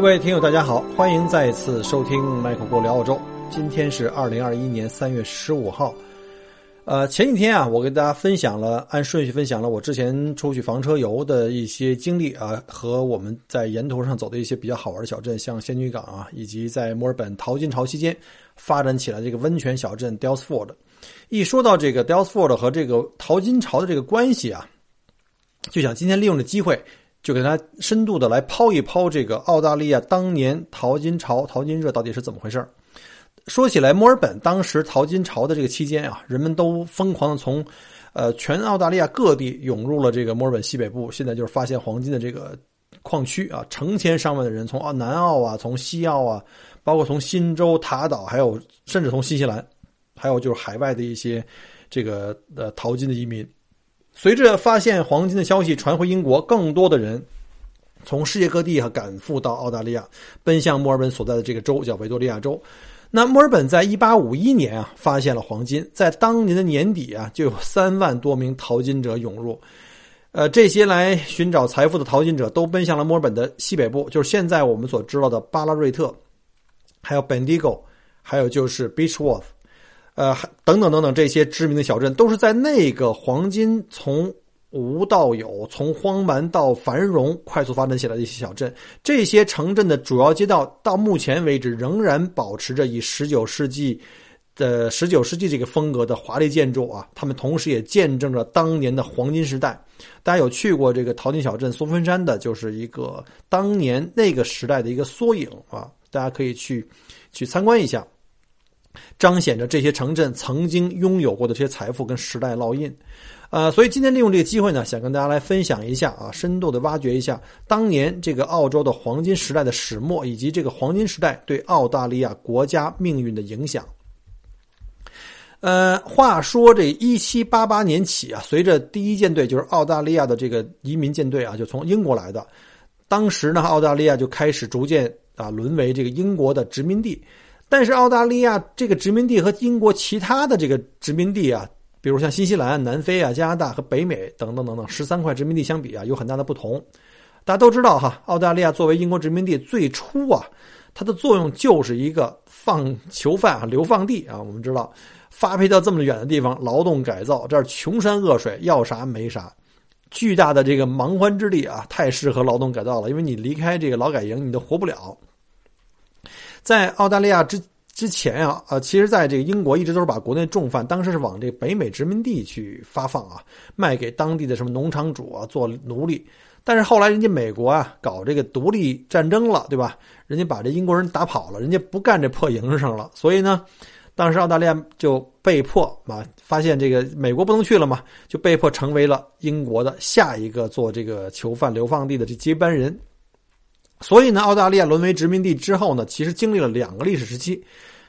各位听友，大家好，欢迎再次收听麦克郭聊澳洲。今天是二零二一年三月十五号。呃，前几天啊，我跟大家分享了，按顺序分享了我之前出去房车游的一些经历啊，和我们在沿途上走的一些比较好玩的小镇，像仙女港啊，以及在墨尔本淘金潮期间发展起来这个温泉小镇 Dalesford。一说到这个 Dalesford 和这个淘金潮的这个关系啊，就想今天利用这机会。就给大家深度的来抛一抛这个澳大利亚当年淘金潮、淘金热到底是怎么回事说起来，墨尔本当时淘金潮的这个期间啊，人们都疯狂的从，呃，全澳大利亚各地涌入了这个墨尔本西北部，现在就是发现黄金的这个矿区啊，成千上万的人从澳南澳啊，从西澳啊，包括从新州、塔岛，还有甚至从新西兰，还有就是海外的一些这个呃淘金的移民。随着发现黄金的消息传回英国，更多的人从世界各地啊赶赴到澳大利亚，奔向墨尔本所在的这个州，叫维多利亚州。那墨尔本在1851年啊发现了黄金，在当年的年底啊就有三万多名淘金者涌入。呃，这些来寻找财富的淘金者都奔向了墨尔本的西北部，就是现在我们所知道的巴拉瑞特，还有 Bendigo，还有就是 Beechworth。呃，等等等等，这些知名的小镇都是在那个黄金从无到有、从荒蛮到繁荣快速发展起来的一些小镇。这些城镇的主要街道到目前为止仍然保持着以十九世纪的十九世纪这个风格的华丽建筑啊。他们同时也见证着当年的黄金时代。大家有去过这个淘金小镇松芬山的，就是一个当年那个时代的一个缩影啊。大家可以去去参观一下。彰显着这些城镇曾经拥有过的这些财富跟时代烙印，呃，所以今天利用这个机会呢，想跟大家来分享一下啊，深度的挖掘一下当年这个澳洲的黄金时代的始末，以及这个黄金时代对澳大利亚国家命运的影响。呃，话说这一七八八年起啊，随着第一舰队就是澳大利亚的这个移民舰队啊，就从英国来的，当时呢，澳大利亚就开始逐渐啊沦为这个英国的殖民地。但是澳大利亚这个殖民地和英国其他的这个殖民地啊，比如像新西兰、南非啊、加拿大和北美等等等等十三块殖民地相比啊，有很大的不同。大家都知道哈，澳大利亚作为英国殖民地，最初啊，它的作用就是一个放囚犯啊、流放地啊。我们知道，发配到这么远的地方劳动改造，这儿穷山恶水，要啥没啥，巨大的这个蛮荒之地啊，太适合劳动改造了。因为你离开这个劳改营，你都活不了。在澳大利亚之之前啊，呃，其实在这个英国一直都是把国内重犯，当时是往这个北美殖民地去发放啊，卖给当地的什么农场主啊做奴隶。但是后来人家美国啊搞这个独立战争了，对吧？人家把这英国人打跑了，人家不干这破营生了，所以呢，当时澳大利亚就被迫啊，发现这个美国不能去了嘛，就被迫成为了英国的下一个做这个囚犯流放地的这接班人。所以呢，澳大利亚沦为殖民地之后呢，其实经历了两个历史时期。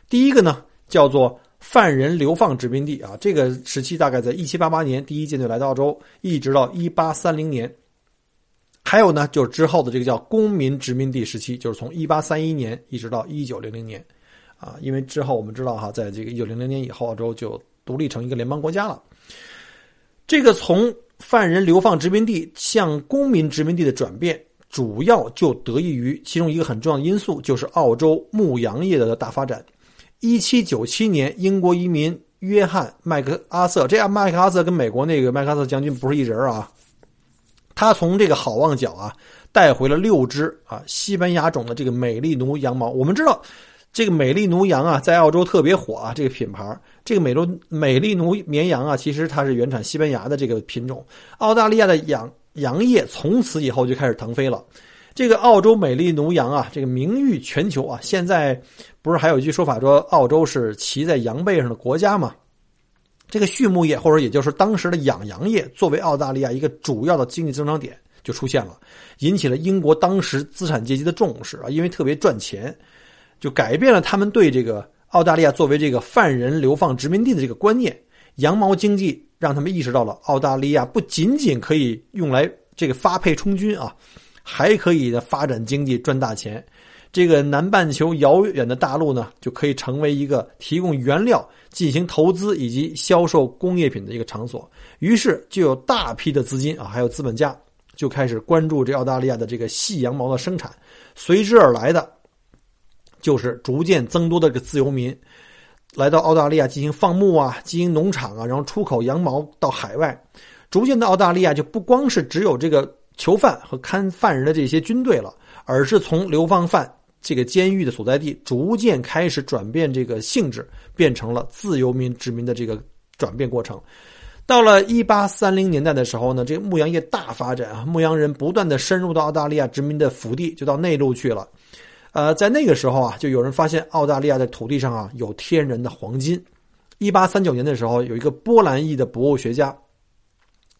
第一个呢，叫做犯人流放殖民地啊，这个时期大概在1788年第一舰队来到澳洲，一直到1830年。还有呢，就是之后的这个叫公民殖民地时期，就是从1831年一直到1900年，啊，因为之后我们知道哈，在这个1900年以后，澳洲就独立成一个联邦国家了。这个从犯人流放殖民地向公民殖民地的转变。主要就得益于其中一个很重要的因素，就是澳洲牧羊业的大发展。一七九七年，英国移民约翰麦克阿瑟，这样麦克阿瑟跟美国那个麦克阿瑟将军不是一人啊。他从这个好望角啊带回了六只啊西班牙种的这个美丽奴羊毛。我们知道，这个美丽奴羊啊在澳洲特别火啊，这个品牌，这个美洲美丽奴绵羊啊，其实它是原产西班牙的这个品种。澳大利亚的养。羊业从此以后就开始腾飞了。这个澳洲美丽奴羊啊，这个名誉全球啊。现在不是还有一句说法说澳洲是骑在羊背上的国家吗？这个畜牧业或者也就是当时的养羊业，作为澳大利亚一个主要的经济增长点，就出现了，引起了英国当时资产阶级的重视啊，因为特别赚钱，就改变了他们对这个澳大利亚作为这个犯人流放殖民地的这个观念。羊毛经济让他们意识到了澳大利亚不仅仅可以用来这个发配充军啊，还可以的发展经济赚大钱。这个南半球遥远的大陆呢，就可以成为一个提供原料、进行投资以及销售工业品的一个场所。于是，就有大批的资金啊，还有资本家就开始关注这澳大利亚的这个细羊毛的生产。随之而来的，就是逐渐增多的这个自由民来到澳大利亚进行放牧啊，经营农场啊，然后出口羊毛到海外。逐渐的，澳大利亚就不光是只有这个囚犯和看犯人的这些军队了，而是从流放犯。这个监狱的所在地逐渐开始转变这个性质，变成了自由民殖民的这个转变过程。到了一八三零年代的时候呢，这个牧羊业大发展啊，牧羊人不断的深入到澳大利亚殖民的腹地，就到内陆去了。呃，在那个时候啊，就有人发现澳大利亚的土地上啊有天然的黄金。一八三九年的时候，有一个波兰裔的博物学家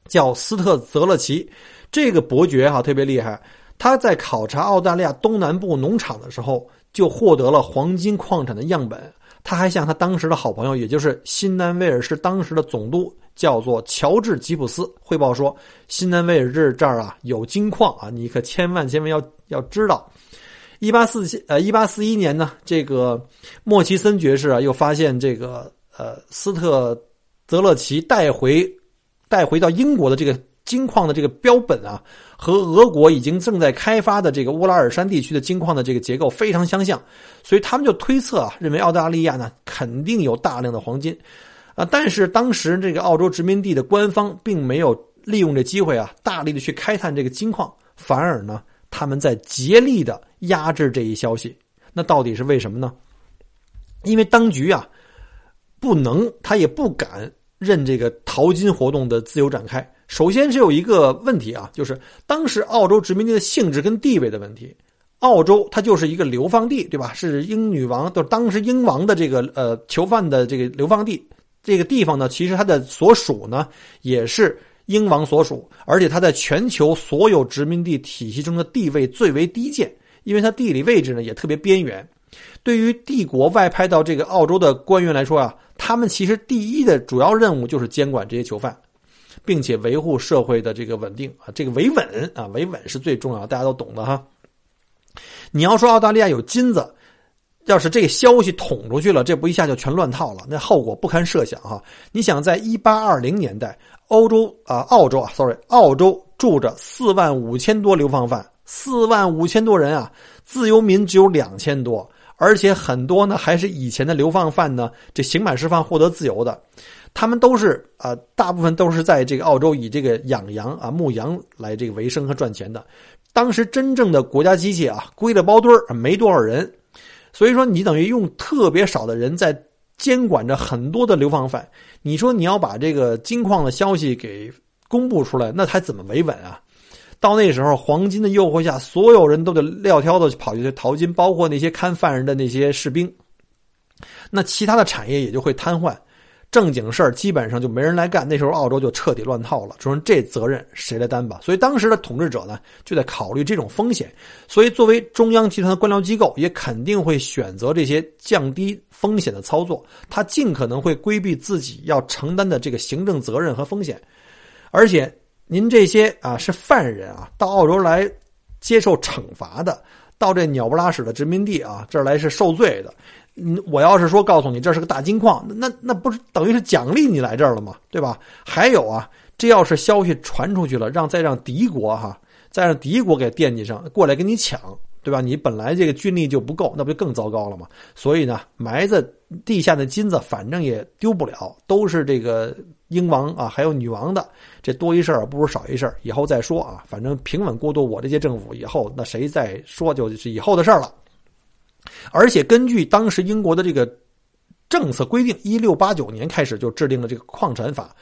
叫斯特泽勒奇，这个伯爵哈特别厉害。他在考察澳大利亚东南部农场的时候，就获得了黄金矿产的样本。他还向他当时的好朋友，也就是新南威尔士当时的总督，叫做乔治吉普斯汇报说：“新南威尔士这儿啊有金矿啊，你可千万千万要要知道。”一八四七呃一八四一年呢，这个莫奇森爵士啊又发现这个呃斯特泽勒奇带回带回到英国的这个。金矿的这个标本啊，和俄国已经正在开发的这个乌拉尔山地区的金矿的这个结构非常相像，所以他们就推测啊，认为澳大利亚呢肯定有大量的黄金，啊，但是当时这个澳洲殖民地的官方并没有利用这机会啊，大力的去开探这个金矿，反而呢，他们在竭力的压制这一消息。那到底是为什么呢？因为当局啊，不能，他也不敢任这个淘金活动的自由展开。首先是有一个问题啊，就是当时澳洲殖民地的性质跟地位的问题。澳洲它就是一个流放地，对吧？是英女王，就当时英王的这个呃囚犯的这个流放地。这个地方呢，其实它的所属呢也是英王所属，而且它在全球所有殖民地体系中的地位最为低贱，因为它地理位置呢也特别边缘。对于帝国外派到这个澳洲的官员来说啊，他们其实第一的主要任务就是监管这些囚犯。并且维护社会的这个稳定啊，这个维稳啊，维稳是最重要，大家都懂的哈。你要说澳大利亚有金子，要是这个消息捅出去了，这不一下就全乱套了，那后果不堪设想哈。你想，在一八二零年代，欧洲啊，澳洲啊，sorry，澳洲住着四万五千多流放犯，四万五千多人啊，自由民只有两千多，而且很多呢还是以前的流放犯呢，这刑满释放获得自由的。他们都是啊，大部分都是在这个澳洲以这个养羊啊、牧羊来这个为生和赚钱的。当时真正的国家机器啊，归了包堆儿，没多少人。所以说，你等于用特别少的人在监管着很多的流放犯。你说你要把这个金矿的消息给公布出来，那还怎么维稳啊？到那时候，黄金的诱惑下，所有人都得撂挑子跑去淘金，包括那些看犯人的那些士兵。那其他的产业也就会瘫痪。正经事儿基本上就没人来干，那时候澳洲就彻底乱套了。说这责任谁来担吧？所以当时的统治者呢，就在考虑这种风险。所以作为中央集团的官僚机构，也肯定会选择这些降低风险的操作。他尽可能会规避自己要承担的这个行政责任和风险。而且您这些啊是犯人啊，到澳洲来接受惩罚的，到这鸟不拉屎的殖民地啊，这儿来是受罪的。嗯，我要是说告诉你这是个大金矿，那那不是等于是奖励你来这儿了吗？对吧？还有啊，这要是消息传出去了，让再让敌国哈，再让敌国给惦记上，过来跟你抢，对吧？你本来这个军力就不够，那不就更糟糕了吗？所以呢，埋在地下的金子反正也丢不了，都是这个英王啊，还有女王的，这多一事不如少一事，以后再说啊。反正平稳过渡，我这届政府以后，那谁再说就是以后的事儿了。而且根据当时英国的这个政策规定，一六八九年开始就制定了这个矿产法，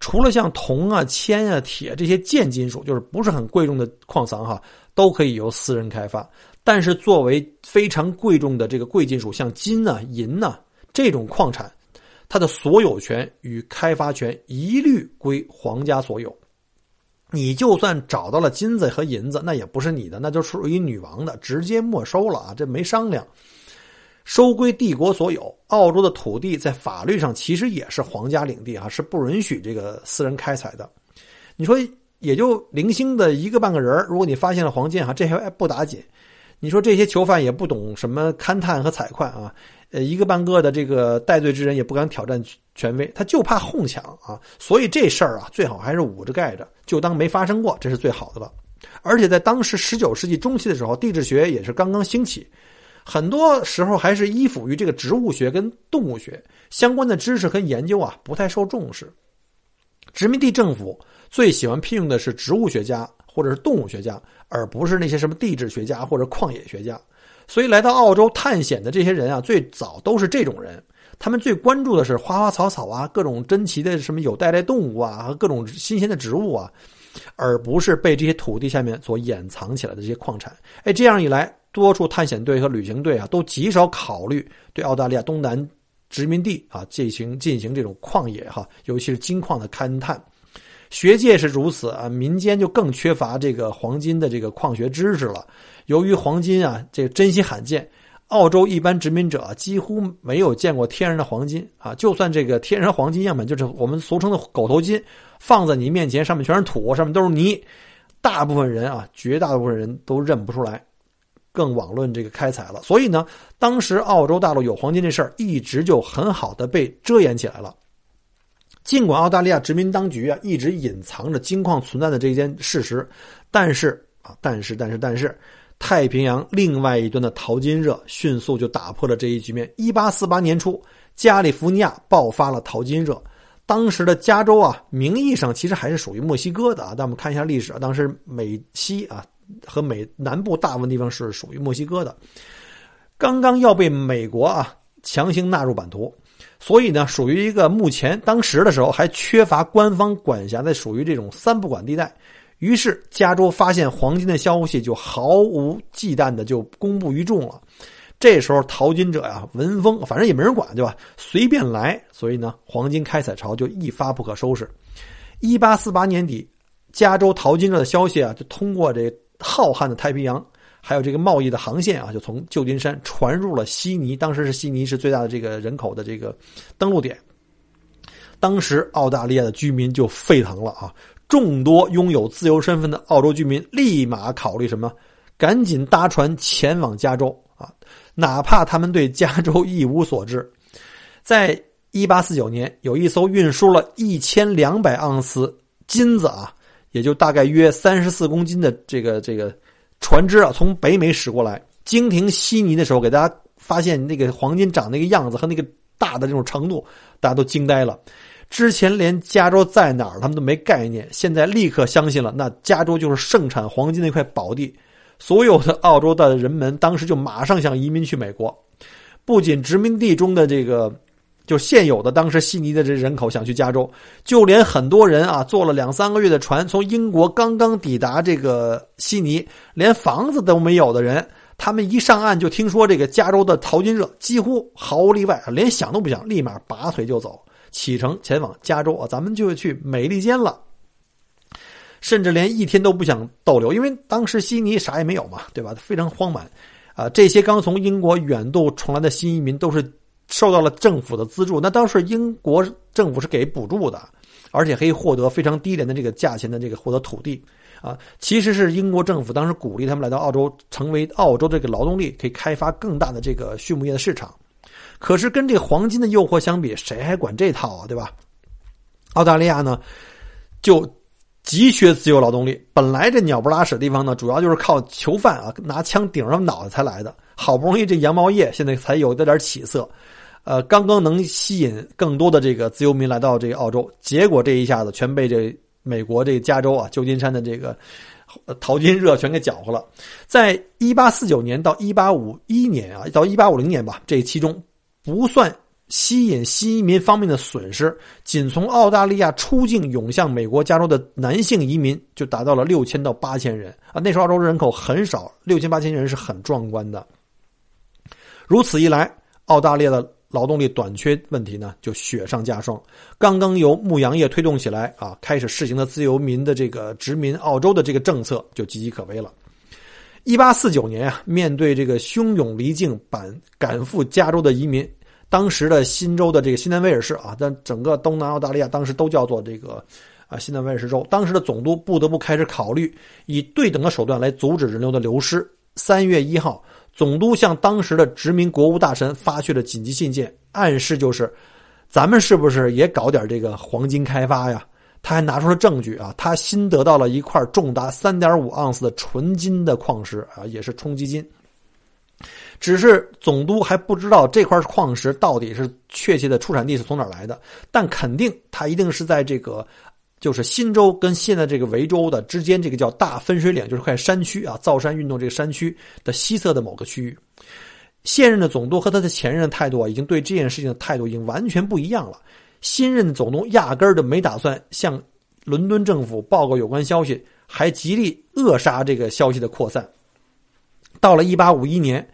除了像铜啊、铅啊、铁这些贱金属，就是不是很贵重的矿藏哈，都可以由私人开发。但是作为非常贵重的这个贵金属，像金呐、银呐这种矿产，它的所有权与开发权一律归皇家所有。你就算找到了金子和银子，那也不是你的，那就属于女王的，直接没收了啊！这没商量，收归帝国所有。澳洲的土地在法律上其实也是皇家领地啊，是不允许这个私人开采的。你说也就零星的一个半个人如果你发现了黄金哈，这还不打紧。你说这些囚犯也不懂什么勘探和采矿啊，呃，一个半个的这个戴罪之人也不敢挑战权威，他就怕哄抢啊，所以这事儿啊，最好还是捂着盖着，就当没发生过，这是最好的了。而且在当时十九世纪中期的时候，地质学也是刚刚兴起，很多时候还是依附于这个植物学跟动物学相关的知识跟研究啊，不太受重视。殖民地政府最喜欢聘用的是植物学家或者是动物学家。而不是那些什么地质学家或者矿业学家，所以来到澳洲探险的这些人啊，最早都是这种人。他们最关注的是花花草草啊，各种珍奇的什么有袋类动物啊，和各种新鲜的植物啊，而不是被这些土地下面所掩藏起来的这些矿产。哎，这样一来，多数探险队和旅行队啊，都极少考虑对澳大利亚东南殖民地啊进行进行这种矿业哈，尤其是金矿的勘探。学界是如此啊，民间就更缺乏这个黄金的这个矿学知识了。由于黄金啊，这个珍稀罕见，澳洲一般殖民者几乎没有见过天然的黄金啊。就算这个天然黄金样本，就是我们俗称的狗头金，放在你面前，上面全是土，上面都是泥，大部分人啊，绝大部分人都认不出来，更罔论这个开采了。所以呢，当时澳洲大陆有黄金这事儿，一直就很好的被遮掩起来了。尽管澳大利亚殖民当局啊一直隐藏着金矿存在的这件事实，但是啊，但是但是但是，太平洋另外一端的淘金热迅速就打破了这一局面。一八四八年初，加利福尼亚爆发了淘金热。当时的加州啊，名义上其实还是属于墨西哥的啊。但我们看一下历史啊，当时美西啊和美南部大部分地方是属于墨西哥的，刚刚要被美国啊强行纳入版图。所以呢，属于一个目前当时的时候还缺乏官方管辖的，属于这种三不管地带。于是，加州发现黄金的消息就毫无忌惮的就公布于众了。这时候，淘金者呀闻风，反正也没人管，对吧？随便来。所以呢，黄金开采潮就一发不可收拾。一八四八年底，加州淘金者的消息啊，就通过这浩瀚的太平洋。还有这个贸易的航线啊，就从旧金山传入了悉尼。当时是悉尼是最大的这个人口的这个登陆点。当时澳大利亚的居民就沸腾了啊！众多拥有自由身份的澳洲居民立马考虑什么？赶紧搭船前往加州啊！哪怕他们对加州一无所知。在一八四九年，有一艘运输了一千两百盎司金子啊，也就大概约三十四公斤的这个这个。船只啊，从北美驶过来，经停悉尼的时候，给大家发现那个黄金长那个样子和那个大的这种程度，大家都惊呆了。之前连加州在哪儿他们都没概念，现在立刻相信了，那加州就是盛产黄金的一块宝地。所有的澳洲的人们当时就马上想移民去美国，不仅殖民地中的这个。就现有的当时悉尼的这人口想去加州，就连很多人啊坐了两三个月的船从英国刚刚抵达这个悉尼，连房子都没有的人，他们一上岸就听说这个加州的淘金热，几乎毫无例外，连想都不想，立马拔腿就走，启程前往加州啊，咱们就去美利坚了，甚至连一天都不想逗留，因为当时悉尼啥也没有嘛，对吧？非常荒蛮，啊，这些刚从英国远渡重来的新移民都是。受到了政府的资助，那当时英国政府是给补助的，而且可以获得非常低廉的这个价钱的这个获得土地，啊，其实是英国政府当时鼓励他们来到澳洲，成为澳洲这个劳动力，可以开发更大的这个畜牧业的市场。可是跟这黄金的诱惑相比，谁还管这套啊？对吧？澳大利亚呢，就急缺自由劳动力。本来这鸟不拉屎的地方呢，主要就是靠囚犯啊拿枪顶上脑袋才来的。好不容易这羊毛业现在才有点起色。呃，刚刚能吸引更多的这个自由民来到这个澳洲，结果这一下子全被这美国这加州啊旧金山的这个淘金热全给搅和了。在一八四九年到一八五一年啊，到一八五零年吧，这其中不算吸引新移民方面的损失，仅从澳大利亚出境涌向美国加州的男性移民就达到了六千到八千人啊。那时候澳洲人口很少，六千八千人是很壮观的。如此一来，澳大利亚的劳动力短缺问题呢就雪上加霜。刚刚由牧羊业推动起来啊，开始试行的自由民的这个殖民澳洲的这个政策就岌岌可危了。一八四九年啊，面对这个汹涌离境赶赶赴加州的移民，当时的新州的这个新南威尔士啊，但整个东南澳大利亚当时都叫做这个啊新南威尔士州。当时的总督不得不开始考虑以对等的手段来阻止人流的流失。三月一号，总督向当时的殖民国务大臣发去了紧急信件，暗示就是，咱们是不是也搞点这个黄金开发呀？他还拿出了证据啊，他新得到了一块重达三点五盎司的纯金的矿石啊，也是冲击金。只是总督还不知道这块矿石到底是确切的出产地是从哪来的，但肯定它一定是在这个就是新州跟现在这个维州的之间这个叫大分水岭，就是块山区啊，造山运动这个山区的西侧的某个区域。现任的总督和他的前任的态度啊，已经对这件事情的态度已经完全不一样了。新任总督压根儿就没打算向伦敦政府报告有关消息，还极力扼杀这个消息的扩散。到了一八五一年，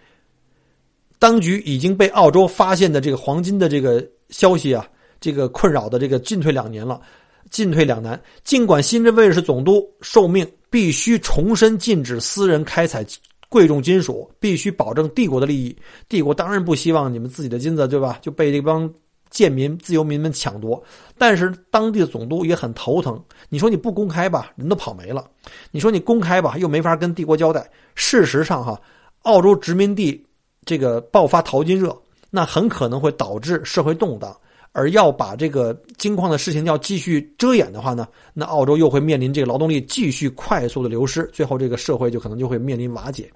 当局已经被澳洲发现的这个黄金的这个消息啊，这个困扰的这个进退两年了，进退两难。尽管新任卫士总督受命必须重申禁止私人开采贵重金属，必须保证帝国的利益，帝国当然不希望你们自己的金子对吧就被这帮。贱民、自由民们抢夺，但是当地的总督也很头疼。你说你不公开吧，人都跑没了；你说你公开吧，又没法跟帝国交代。事实上，哈，澳洲殖民地这个爆发淘金热，那很可能会导致社会动荡。而要把这个金矿的事情要继续遮掩的话呢，那澳洲又会面临这个劳动力继续快速的流失，最后这个社会就可能就会面临瓦解。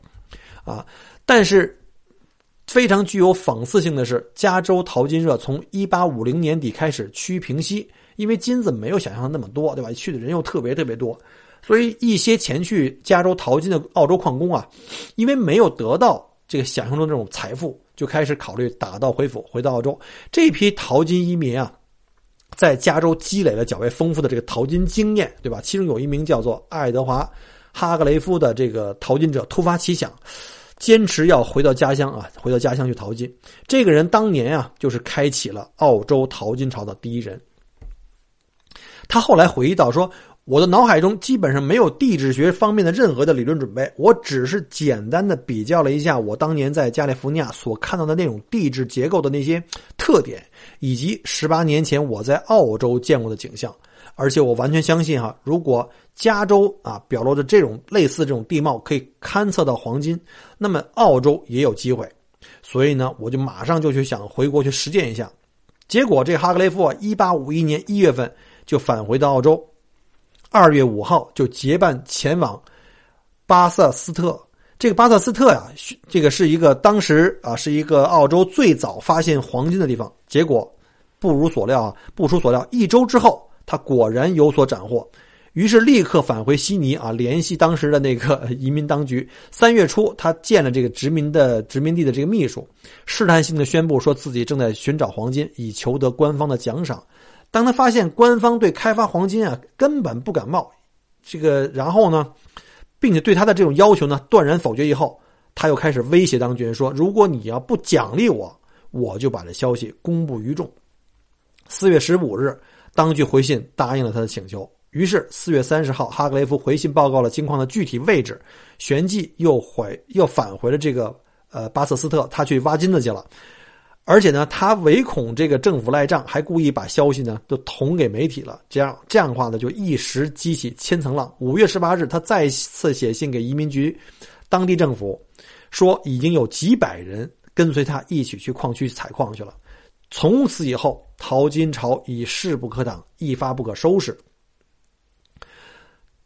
啊，但是。非常具有讽刺性的是，加州淘金热从一八五零年底开始趋于平息，因为金子没有想象的那么多，对吧？去的人又特别特别多，所以一些前去加州淘金的澳洲矿工啊，因为没有得到这个想象中这种财富，就开始考虑打道回府，回到澳洲。这批淘金移民啊，在加州积累了较为丰富的这个淘金经验，对吧？其中有一名叫做爱德华·哈格雷夫的这个淘金者突发奇想。坚持要回到家乡啊，回到家乡去淘金。这个人当年啊，就是开启了澳洲淘金潮的第一人。他后来回忆到说：“我的脑海中基本上没有地质学方面的任何的理论准备，我只是简单的比较了一下我当年在加利福尼亚所看到的那种地质结构的那些特点，以及十八年前我在澳洲见过的景象。而且我完全相信哈，如果……”加州啊，表露着这种类似这种地貌可以勘测到黄金，那么澳洲也有机会，所以呢，我就马上就去想回国去实践一下。结果这哈格雷夫啊，一八五一年一月份就返回到澳洲，二月五号就结伴前往巴瑟斯特。这个巴瑟斯特呀，这个是一个当时啊是一个澳洲最早发现黄金的地方。结果不如所料啊，不出所料，一周之后他果然有所斩获。于是立刻返回悉尼啊，联系当时的那个 移民当局。三月初，他见了这个殖民的殖民地的这个秘书，试探性的宣布说自己正在寻找黄金，以求得官方的奖赏。当他发现官方对开发黄金啊根本不感冒，这个然后呢，并且对他的这种要求呢断然否决以后，他又开始威胁当局人说：如果你要不奖励我，我就把这消息公布于众。四月十五日，当局回信答应了他的请求。于是，四月三十号，哈格雷夫回信报告了金矿的具体位置，旋即又回又返回了这个呃巴瑟斯特，他去挖金子去了。而且呢，他唯恐这个政府赖账，还故意把消息呢都捅给媒体了。这样这样的话呢，就一时激起千层浪。五月十八日，他再次写信给移民局、当地政府，说已经有几百人跟随他一起去矿区采矿去了。从此以后，淘金潮已势不可挡，一发不可收拾。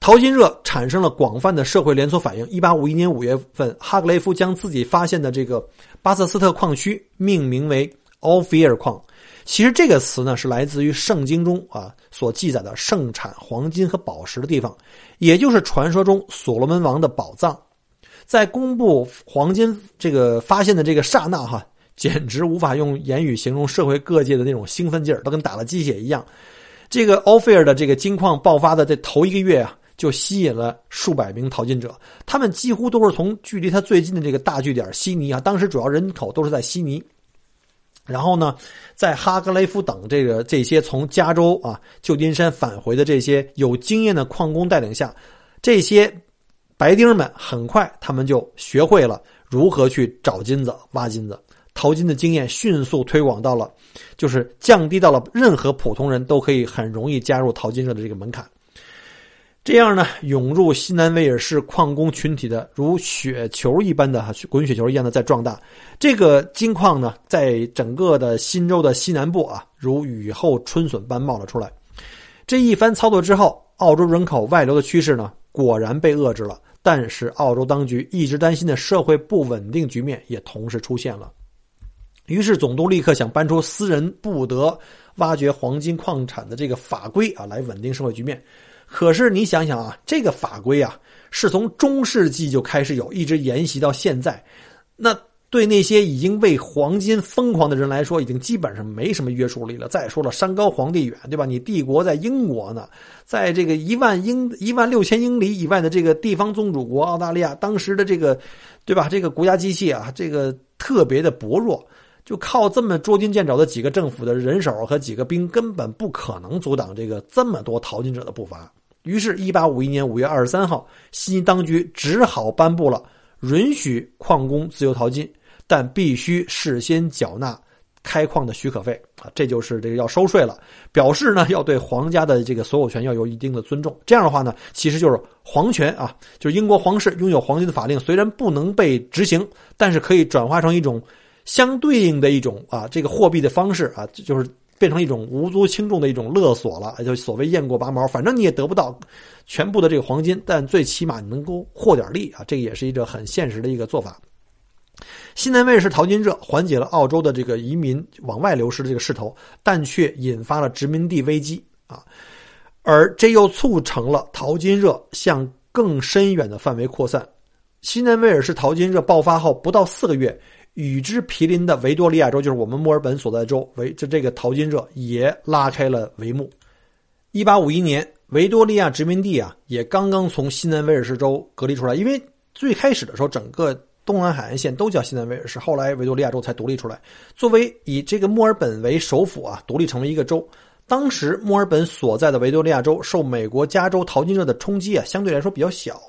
淘金热产生了广泛的社会连锁反应。一八五一年五月份，哈格雷夫将自己发现的这个巴瑟斯特矿区命名为 Ophir 矿。其实这个词呢是来自于圣经中啊所记载的盛产黄金和宝石的地方，也就是传说中所罗门王的宝藏。在公布黄金这个发现的这个刹那，哈，简直无法用言语形容社会各界的那种兴奋劲儿，都跟打了鸡血一样。这个 Ophir 的这个金矿爆发的这头一个月啊。就吸引了数百名淘金者，他们几乎都是从距离他最近的这个大据点悉尼啊，当时主要人口都是在悉尼，然后呢，在哈格雷夫等这个这些从加州啊旧金山返回的这些有经验的矿工带领下，这些白丁们很快他们就学会了如何去找金子、挖金子、淘金的经验，迅速推广到了，就是降低到了任何普通人都可以很容易加入淘金热的这个门槛。这样呢，涌入西南威尔士矿工群体的如雪球一般的滚雪球一样的在壮大。这个金矿呢，在整个的新州的西南部啊，如雨后春笋般冒了出来。这一番操作之后，澳洲人口外流的趋势呢，果然被遏制了。但是，澳洲当局一直担心的社会不稳定局面也同时出现了。于是，总督立刻想搬出私人不得挖掘黄金矿产的这个法规啊，来稳定社会局面。可是你想想啊，这个法规啊，是从中世纪就开始有，一直沿袭到现在。那对那些已经为黄金疯狂的人来说，已经基本上没什么约束力了。再说了，山高皇帝远，对吧？你帝国在英国呢，在这个一万英一万六千英里以外的这个地方宗主国澳大利亚，当时的这个，对吧？这个国家机器啊，这个特别的薄弱，就靠这么捉襟见肘的几个政府的人手和几个兵，根本不可能阻挡这个这么多淘金者的步伐。于是，1851年5月23号，悉尼当局只好颁布了允许矿工自由淘金，但必须事先缴纳开矿的许可费啊，这就是这个要收税了。表示呢，要对皇家的这个所有权要有一定的尊重。这样的话呢，其实就是皇权啊，就是英国皇室拥有黄金的法令，虽然不能被执行，但是可以转化成一种相对应的一种啊，这个货币的方式啊，就是。变成一种无足轻重的一种勒索了，就所谓雁过拔毛，反正你也得不到全部的这个黄金，但最起码你能够获点利啊，这个也是一个很现实的一个做法。西南威尔士淘金热缓解了澳洲的这个移民往外流失的这个势头，但却引发了殖民地危机啊，而这又促成了淘金热向更深远的范围扩散。西南威尔士淘金热爆发后不到四个月。与之毗邻的维多利亚州，就是我们墨尔本所在州，维这这个淘金热也拉开了帷幕。一八五一年，维多利亚殖民地啊，也刚刚从西南威尔士州隔离出来。因为最开始的时候，整个东南海岸线都叫西南威尔士，后来维多利亚州才独立出来。作为以这个墨尔本为首府啊，独立成为一个州。当时墨尔本所在的维多利亚州受美国加州淘金热的冲击啊，相对来说比较小，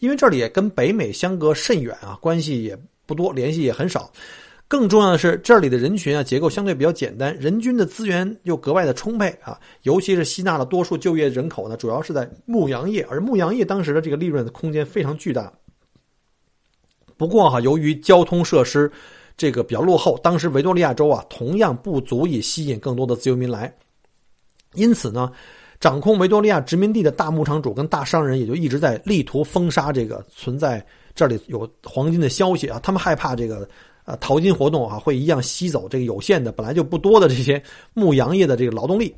因为这里也跟北美相隔甚远啊，关系也。不多，联系也很少。更重要的是，这里的人群啊，结构相对比较简单，人均的资源又格外的充沛啊。尤其是吸纳了多数就业人口呢，主要是在牧羊业，而牧羊业当时的这个利润的空间非常巨大。不过哈，由于交通设施这个比较落后，当时维多利亚州啊，同样不足以吸引更多的自由民来。因此呢，掌控维多利亚殖民地的大牧场主跟大商人也就一直在力图封杀这个存在。这里有黄金的消息啊，他们害怕这个呃淘金活动啊会一样吸走这个有限的本来就不多的这些牧羊业的这个劳动力，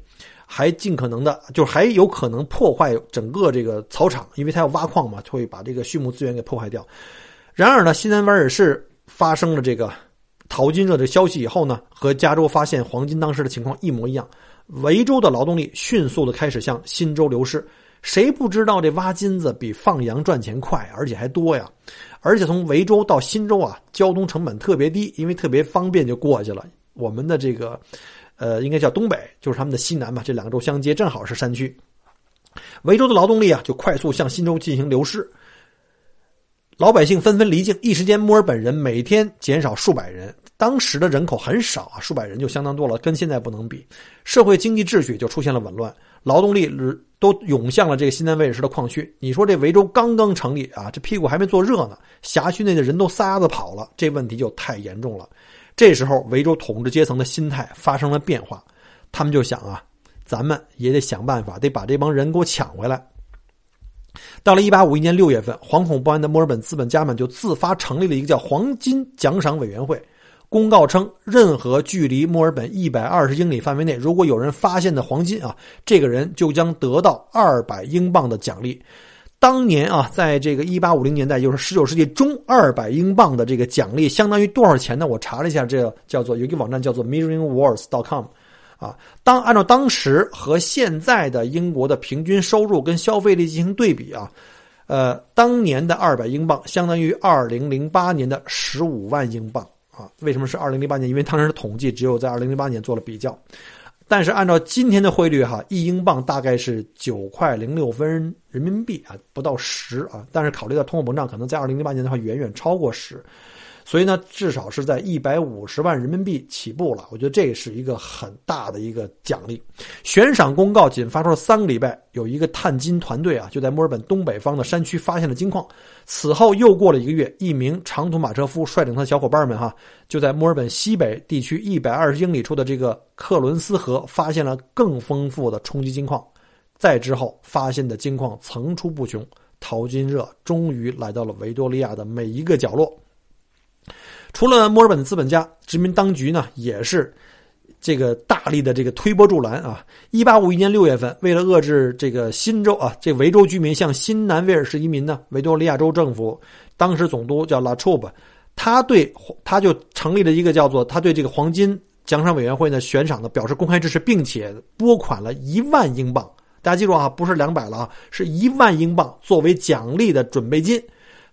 还尽可能的就还有可能破坏整个这个草场，因为他要挖矿嘛，会把这个畜牧资源给破坏掉。然而呢，西南威尔士发生了这个淘金热的消息以后呢，和加州发现黄金当时的情况一模一样，维州的劳动力迅速的开始向新州流失。谁不知道这挖金子比放羊赚钱快，而且还多呀？而且从维州到新州啊，交通成本特别低，因为特别方便就过去了。我们的这个，呃，应该叫东北，就是他们的西南吧，这两个州相接，正好是山区。维州的劳动力啊，就快速向新州进行流失，老百姓纷纷离境，一时间墨尔本人每天减少数百人。当时的人口很少啊，数百人就相当多了，跟现在不能比。社会经济秩序就出现了紊乱，劳动力都涌向了这个西南威尔士的矿区。你说这维州刚刚成立啊，这屁股还没坐热呢，辖区内的人都撒丫子跑了，这问题就太严重了。这时候，维州统治阶层的心态发生了变化，他们就想啊，咱们也得想办法，得把这帮人给我抢回来。到了1851年6月份，惶恐不安的墨尔本资本家们就自发成立了一个叫“黄金奖赏委员会”。公告称，任何距离墨尔本一百二十英里范围内，如果有人发现的黄金啊，这个人就将得到二百英镑的奖励。当年啊，在这个一八五零年代，就是十九世纪中，二百英镑的这个奖励相当于多少钱呢？我查了一下，这个叫做有一个网站叫做 millionwars.com，啊，当按照当时和现在的英国的平均收入跟消费力进行对比啊，呃，当年的二百英镑相当于二零零八年的十五万英镑。啊。为什么是二零零八年？因为当时的统计只有在二零零八年做了比较。但是按照今天的汇率哈，一英镑大概是九块零六分人民币啊，不到十啊。但是考虑到通货膨胀，可能在二零零八年的话远远超过十。所以呢，至少是在一百五十万人民币起步了。我觉得这是一个很大的一个奖励。悬赏公告仅发出了三个礼拜，有一个探金团队啊，就在墨尔本东北方的山区发现了金矿。此后又过了一个月，一名长途马车夫率领他的小伙伴们哈，就在墨尔本西北地区一百二十英里处的这个克伦斯河发现了更丰富的冲击金矿。再之后发现的金矿层出不穷，淘金热终于来到了维多利亚的每一个角落。除了墨尔本的资本家，殖民当局呢也是这个大力的这个推波助澜啊。一八五一年六月份，为了遏制这个新州啊，这维州居民向新南威尔士移民呢，维多利亚州政府当时总督叫拉楚布，他对他就成立了一个叫做他对这个黄金奖赏委员会呢悬赏的表示公开支持，并且拨款了一万英镑。大家记住啊，不是两百了啊，是一万英镑作为奖励的准备金。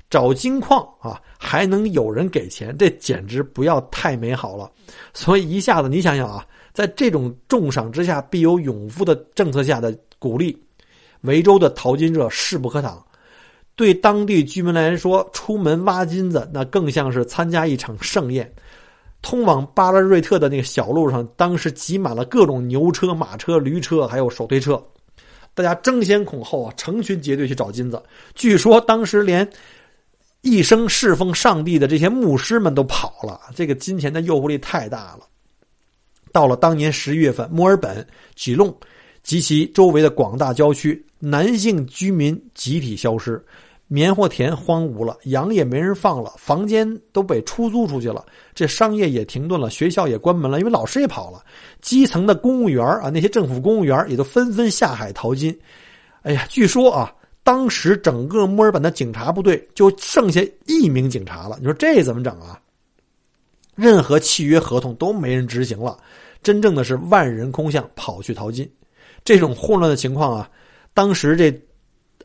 找金矿啊，还能有人给钱，这简直不要太美好了。所以一下子，你想想啊，在这种重赏之下必有勇夫的政策下的鼓励，维州的淘金热势不可挡。对当地居民来说，出门挖金子那更像是参加一场盛宴。通往巴勒瑞特的那个小路上，当时挤满了各种牛车、马车、驴车，还有手推车，大家争先恐后啊，成群结队去找金子。据说当时连。一生侍奉上帝的这些牧师们都跑了，这个金钱的诱惑力太大了。到了当年十一月份，墨尔本、吉隆及其周围的广大郊区，男性居民集体消失，棉花田荒芜了，羊也没人放了，房间都被出租出去了，这商业也停顿了，学校也关门了，因为老师也跑了，基层的公务员啊，那些政府公务员也都纷纷下海淘金。哎呀，据说啊。当时整个墨尔本的警察部队就剩下一名警察了，你说这怎么整啊？任何契约合同都没人执行了，真正的是万人空巷跑去淘金。这种混乱的情况啊，当时这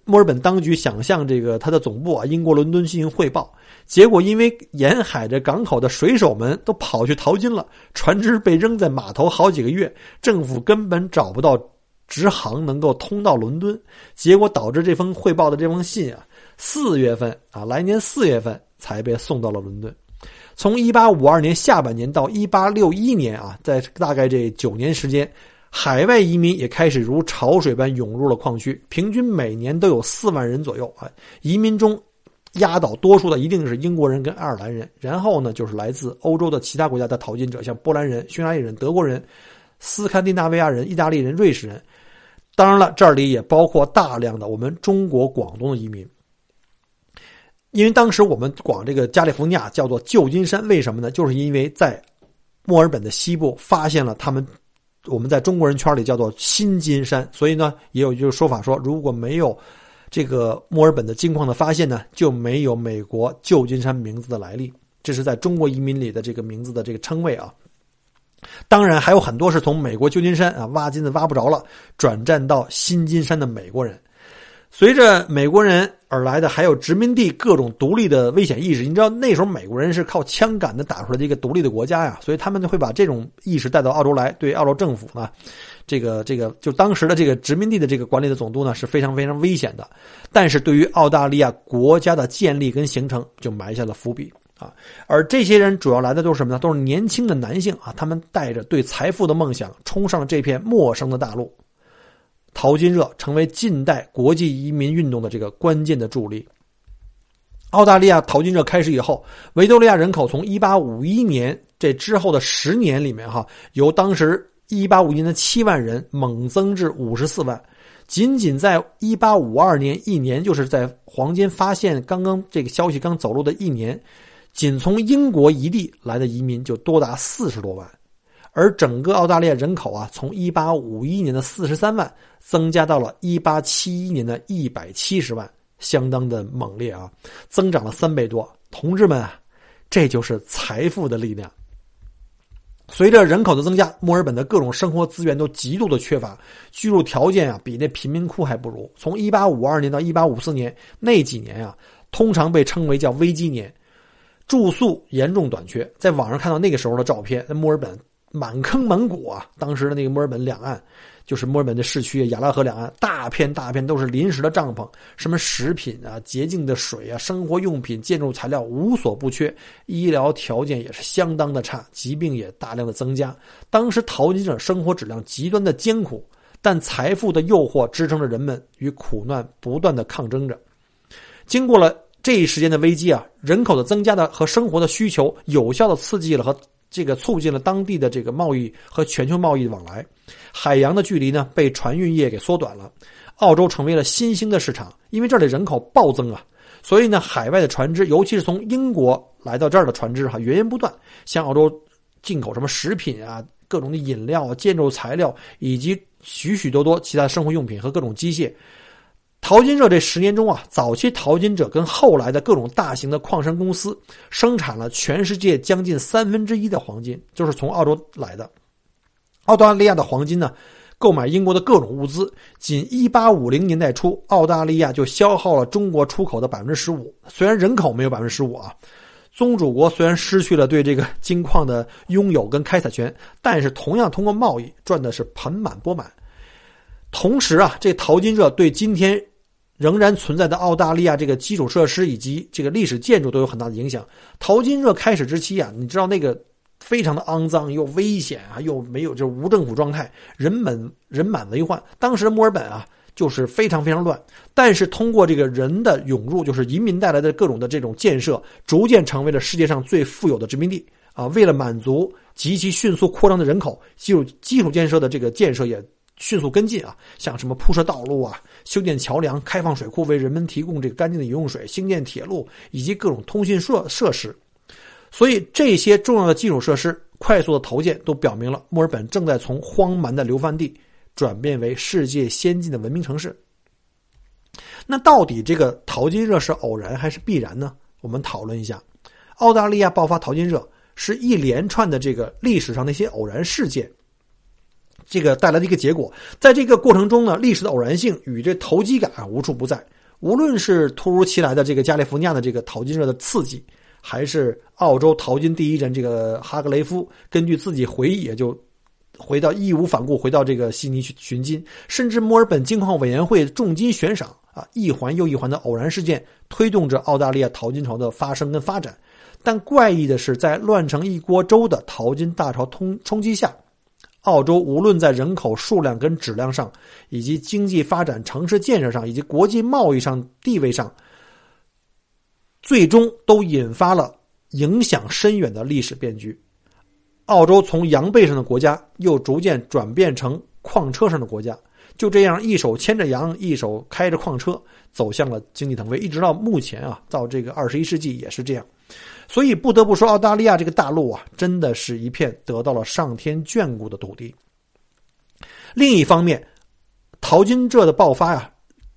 墨尔本当局想向这个他的总部啊英国伦敦进行汇报，结果因为沿海的港口的水手们都跑去淘金了，船只被扔在码头好几个月，政府根本找不到。直航能够通到伦敦，结果导致这封汇报的这封信啊，四月份啊，来年四月份才被送到了伦敦。从一八五二年下半年到一八六一年啊，在大概这九年时间，海外移民也开始如潮水般涌入了矿区，平均每年都有四万人左右啊。移民中压倒多数的一定是英国人跟爱尔兰人，然后呢就是来自欧洲的其他国家的淘金者，像波兰人、匈牙利人、德国人、斯堪的纳维亚人、意大利人、瑞士人。当然了，这里也包括大量的我们中国广东的移民，因为当时我们广这个加利福尼亚叫做旧金山，为什么呢？就是因为在墨尔本的西部发现了他们，我们在中国人圈里叫做新金山，所以呢，也有一个说法说，如果没有这个墨尔本的金矿的发现呢，就没有美国旧金山名字的来历。这是在中国移民里的这个名字的这个称谓啊。当然还有很多是从美国旧金山啊挖金子挖不着了，转战到新金山的美国人。随着美国人而来的，还有殖民地各种独立的危险意识。你知道那时候美国人是靠枪杆子打出来的一个独立的国家呀，所以他们就会把这种意识带到澳洲来，对澳洲政府呢，这个这个就当时的这个殖民地的这个管理的总督呢是非常非常危险的。但是对于澳大利亚国家的建立跟形成，就埋下了伏笔。啊，而这些人主要来的都是什么呢？都是年轻的男性啊，他们带着对财富的梦想，冲上了这片陌生的大陆。淘金热成为近代国际移民运动的这个关键的助力。澳大利亚淘金热开始以后，维多利亚人口从1851年这之后的十年里面，哈，由当时1851年的七万人猛增至54万。仅仅在1852年一年，就是在黄金发现刚刚这个消息刚走路的一年。仅从英国一地来的移民就多达四十多万，而整个澳大利亚人口啊，从一八五一年的四十三万增加到了一八七一年的一百七十万，相当的猛烈啊，增长了三倍多。同志们啊，这就是财富的力量。随着人口的增加，墨尔本的各种生活资源都极度的缺乏，居住条件啊比那贫民窟还不如。从一八五二年到一八五四年那几年啊，通常被称为叫危机年。住宿严重短缺。在网上看到那个时候的照片，在墨尔本满坑满谷啊，当时的那个墨尔本两岸。就是墨尔本的市区，亚拉河两岸大片大片都是临时的帐篷，什么食品啊、洁净的水啊、生活用品、建筑材料无所不缺，医疗条件也是相当的差，疾病也大量的增加。当时淘金者生活质量极端的艰苦，但财富的诱惑支撑着人们与苦难不断的抗争着。经过了这一时间的危机啊，人口的增加的和生活的需求有效的刺激了和。这个促进了当地的这个贸易和全球贸易往来，海洋的距离呢被船运业给缩短了，澳洲成为了新兴的市场。因为这里人口暴增啊，所以呢海外的船只，尤其是从英国来到这儿的船只哈，源源不断向澳洲进口什么食品啊、各种的饮料啊、建筑材料以及许许多多其他生活用品和各种机械。淘金热这十年中啊，早期淘金者跟后来的各种大型的矿山公司生产了全世界将近三分之一的黄金，就是从澳洲来的。澳大利亚的黄金呢，购买英国的各种物资，仅一八五零年代初，澳大利亚就消耗了中国出口的百分之十五。虽然人口没有百分之十五啊，宗主国虽然失去了对这个金矿的拥有跟开采权，但是同样通过贸易赚的是盆满钵满。同时啊，这淘金热对今天。仍然存在的澳大利亚这个基础设施以及这个历史建筑都有很大的影响。淘金热开始之期啊，你知道那个非常的肮脏又危险啊，又没有就是无政府状态，人满人满为患。当时的墨尔本啊，就是非常非常乱。但是通过这个人的涌入，就是移民带来的各种的这种建设，逐渐成为了世界上最富有的殖民地啊。为了满足极其迅速扩张的人口，基础基础建设的这个建设也。迅速跟进啊，像什么铺设道路啊、修建桥梁、开放水库，为人们提供这个干净的饮用水、兴建铁路以及各种通讯设设施。所以这些重要的基础设施快速的投建，都表明了墨尔本正在从荒蛮的流放地转变为世界先进的文明城市。那到底这个淘金热是偶然还是必然呢？我们讨论一下。澳大利亚爆发淘金热是一连串的这个历史上的一些偶然事件。这个带来的一个结果，在这个过程中呢，历史的偶然性与这投机感啊无处不在。无论是突如其来的这个加利福尼亚的这个淘金热的刺激，还是澳洲淘金第一人这个哈格雷夫根据自己回忆也就回到义无反顾回到这个悉尼去寻金，甚至墨尔本金矿委员会重金悬赏啊，一环又一环的偶然事件推动着澳大利亚淘金潮的发生跟发展。但怪异的是，在乱成一锅粥的淘金大潮冲冲击下。澳洲无论在人口数量跟质量上，以及经济发展、城市建设上，以及国际贸易上地位上，最终都引发了影响深远的历史变局。澳洲从羊背上的国家，又逐渐转变成矿车上的国家，就这样一手牵着羊，一手开着矿车，走向了经济腾飞，一直到目前啊，到这个二十一世纪也是这样。所以不得不说，澳大利亚这个大陆啊，真的是一片得到了上天眷顾的土地。另一方面，淘金热的爆发呀，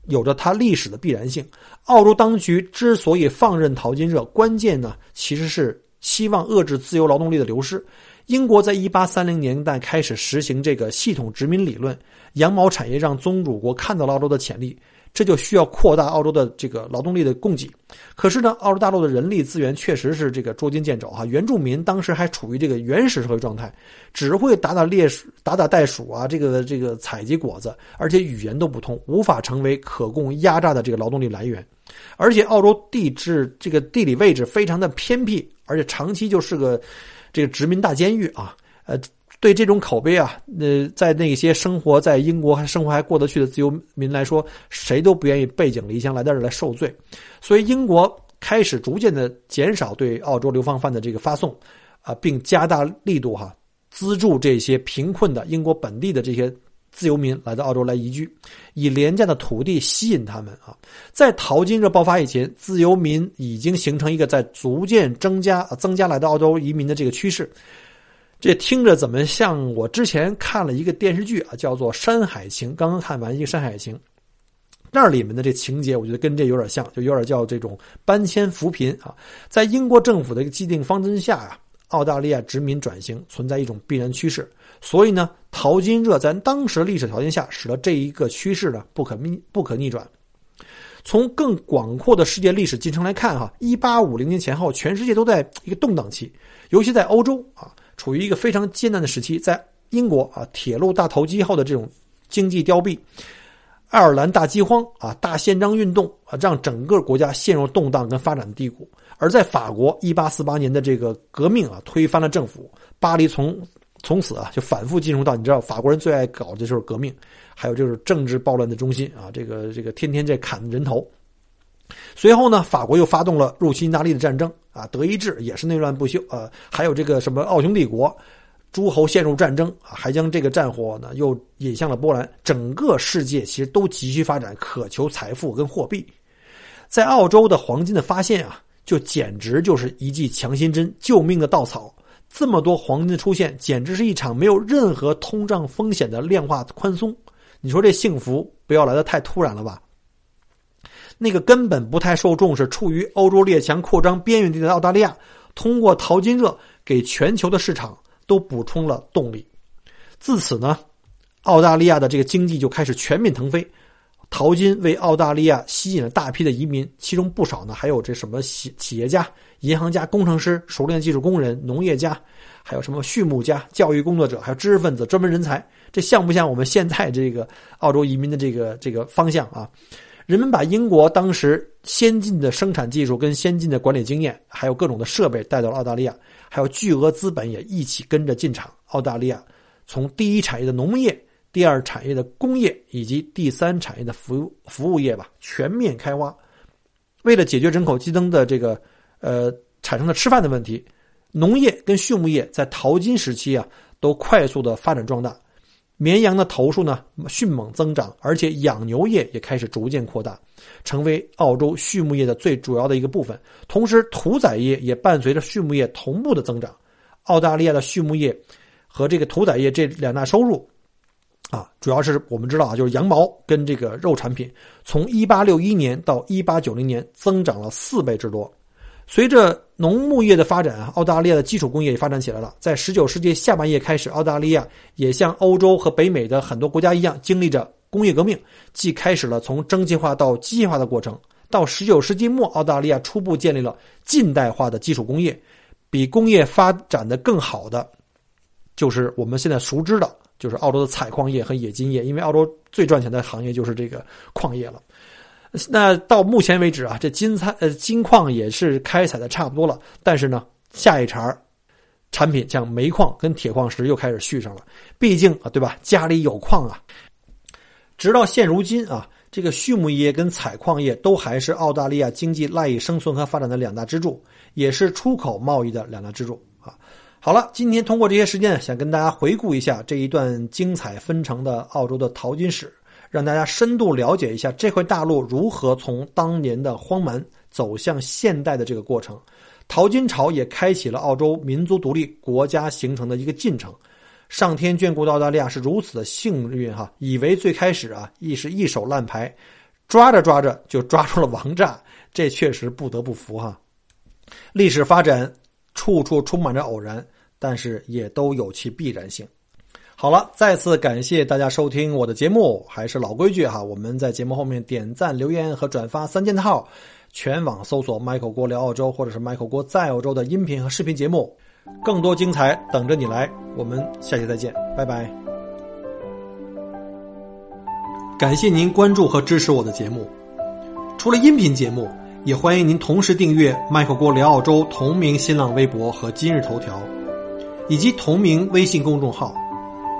有着它历史的必然性。澳洲当局之所以放任淘金热，关键呢，其实是希望遏制自由劳动力的流失。英国在一八三零年代开始实行这个系统殖民理论，羊毛产业让宗主国看到了澳洲的潜力。这就需要扩大澳洲的这个劳动力的供给，可是呢，澳洲大陆的人力资源确实是这个捉襟见肘哈。原住民当时还处于这个原始社会状态，只会打打猎、打打袋鼠啊，这个这个采集果子，而且语言都不通，无法成为可供压榨的这个劳动力来源。而且澳洲地质这个地理位置非常的偏僻，而且长期就是个这个殖民大监狱啊，呃。对这种口碑啊，呃，在那些生活在英国还生活还过得去的自由民来说，谁都不愿意背井离乡来到这儿来受罪，所以英国开始逐渐的减少对澳洲流放犯的这个发送，啊，并加大力度哈，资助这些贫困的英国本地的这些自由民来到澳洲来移居，以廉价的土地吸引他们啊。在淘金热爆发以前，自由民已经形成一个在逐渐增加增加来到澳洲移民的这个趋势。这听着怎么像我之前看了一个电视剧啊，叫做《山海情》，刚刚看完一个《山海情》，那里面的这情节，我觉得跟这有点像，就有点叫这种搬迁扶贫啊。在英国政府的一个既定方针下啊，澳大利亚殖民转型存在一种必然趋势，所以呢，淘金热在当时的历史条件下，使得这一个趋势呢不可逆不可逆转。从更广阔的世界历史进程来看，哈，一八五零年前后，全世界都在一个动荡期，尤其在欧洲啊，处于一个非常艰难的时期。在英国啊，铁路大投机后的这种经济凋敝，爱尔兰大饥荒啊，大宪章运动啊，让整个国家陷入动荡跟发展的低谷。而在法国，一八四八年的这个革命啊，推翻了政府，巴黎从从此啊就反复进入到你知道法国人最爱搞的就是革命，还有就是政治暴乱的中心啊，这个这个天天在砍人头。随后呢，法国又发动了入侵意大利的战争啊，德意志也是内乱不休啊，还有这个什么奥匈帝国，诸侯陷入战争啊，还将这个战火呢又引向了波兰。整个世界其实都急需发展，渴求财富跟货币。在澳洲的黄金的发现啊。就简直就是一剂强心针，救命的稻草。这么多黄金的出现，简直是一场没有任何通胀风险的量化宽松。你说这幸福不要来的太突然了吧？那个根本不太受重视、处于欧洲列强扩张边缘地的澳大利亚，通过淘金热给全球的市场都补充了动力。自此呢，澳大利亚的这个经济就开始全面腾飞。淘金为澳大利亚吸引了大批的移民，其中不少呢还有这什么企企业家、银行家、工程师、熟练技术工人、农业家，还有什么畜牧家、教育工作者，还有知识分子、专门人才。这像不像我们现在这个澳洲移民的这个这个方向啊？人们把英国当时先进的生产技术跟先进的管理经验，还有各种的设备带到了澳大利亚，还有巨额资本也一起跟着进场。澳大利亚从第一产业的农业。第二产业的工业以及第三产业的服务服务业吧，全面开挖。为了解决人口激增的这个呃产生的吃饭的问题，农业跟畜牧业在淘金时期啊都快速的发展壮大。绵羊的头数呢迅猛增长，而且养牛业也开始逐渐扩大，成为澳洲畜牧业的最主要的一个部分。同时，屠宰业也伴随着畜牧业同步的增长。澳大利亚的畜牧业和这个屠宰业这两大收入。啊，主要是我们知道啊，就是羊毛跟这个肉产品，从一八六一年到一八九零年增长了四倍之多。随着农牧业的发展啊，澳大利亚的基础工业也发展起来了。在十九世纪下半叶开始，澳大利亚也像欧洲和北美的很多国家一样，经历着工业革命，既开始了从蒸汽化到机械化的过程。到十九世纪末，澳大利亚初步建立了近代化的基础工业。比工业发展的更好的，就是我们现在熟知的。就是澳洲的采矿业和冶金业，因为澳洲最赚钱的行业就是这个矿业了。那到目前为止啊，这金采呃金矿也是开采的差不多了，但是呢，下一茬产品像煤矿跟铁矿石又开始续上了。毕竟啊，对吧？家里有矿啊。直到现如今啊，这个畜牧业跟采矿业都还是澳大利亚经济赖以生存和发展的两大支柱，也是出口贸易的两大支柱啊。好了，今天通过这些时间，想跟大家回顾一下这一段精彩纷呈的澳洲的淘金史，让大家深度了解一下这块大陆如何从当年的荒蛮走向现代的这个过程。淘金潮也开启了澳洲民族独立国家形成的一个进程。上天眷顾澳大利亚是如此的幸运哈，以为最开始啊亦是一手烂牌，抓着抓着就抓住了王炸，这确实不得不服哈。历史发展处处充满着偶然。但是也都有其必然性。好了，再次感谢大家收听我的节目，还是老规矩哈，我们在节目后面点赞、留言和转发三件套，全网搜索 “Michael 郭聊澳洲”或者是 “Michael 郭在澳洲”的音频和视频节目，更多精彩等着你来。我们下期再见，拜拜。感谢您关注和支持我的节目，除了音频节目，也欢迎您同时订阅 “Michael 郭聊澳洲”同名新浪微博和今日头条。以及同名微信公众号，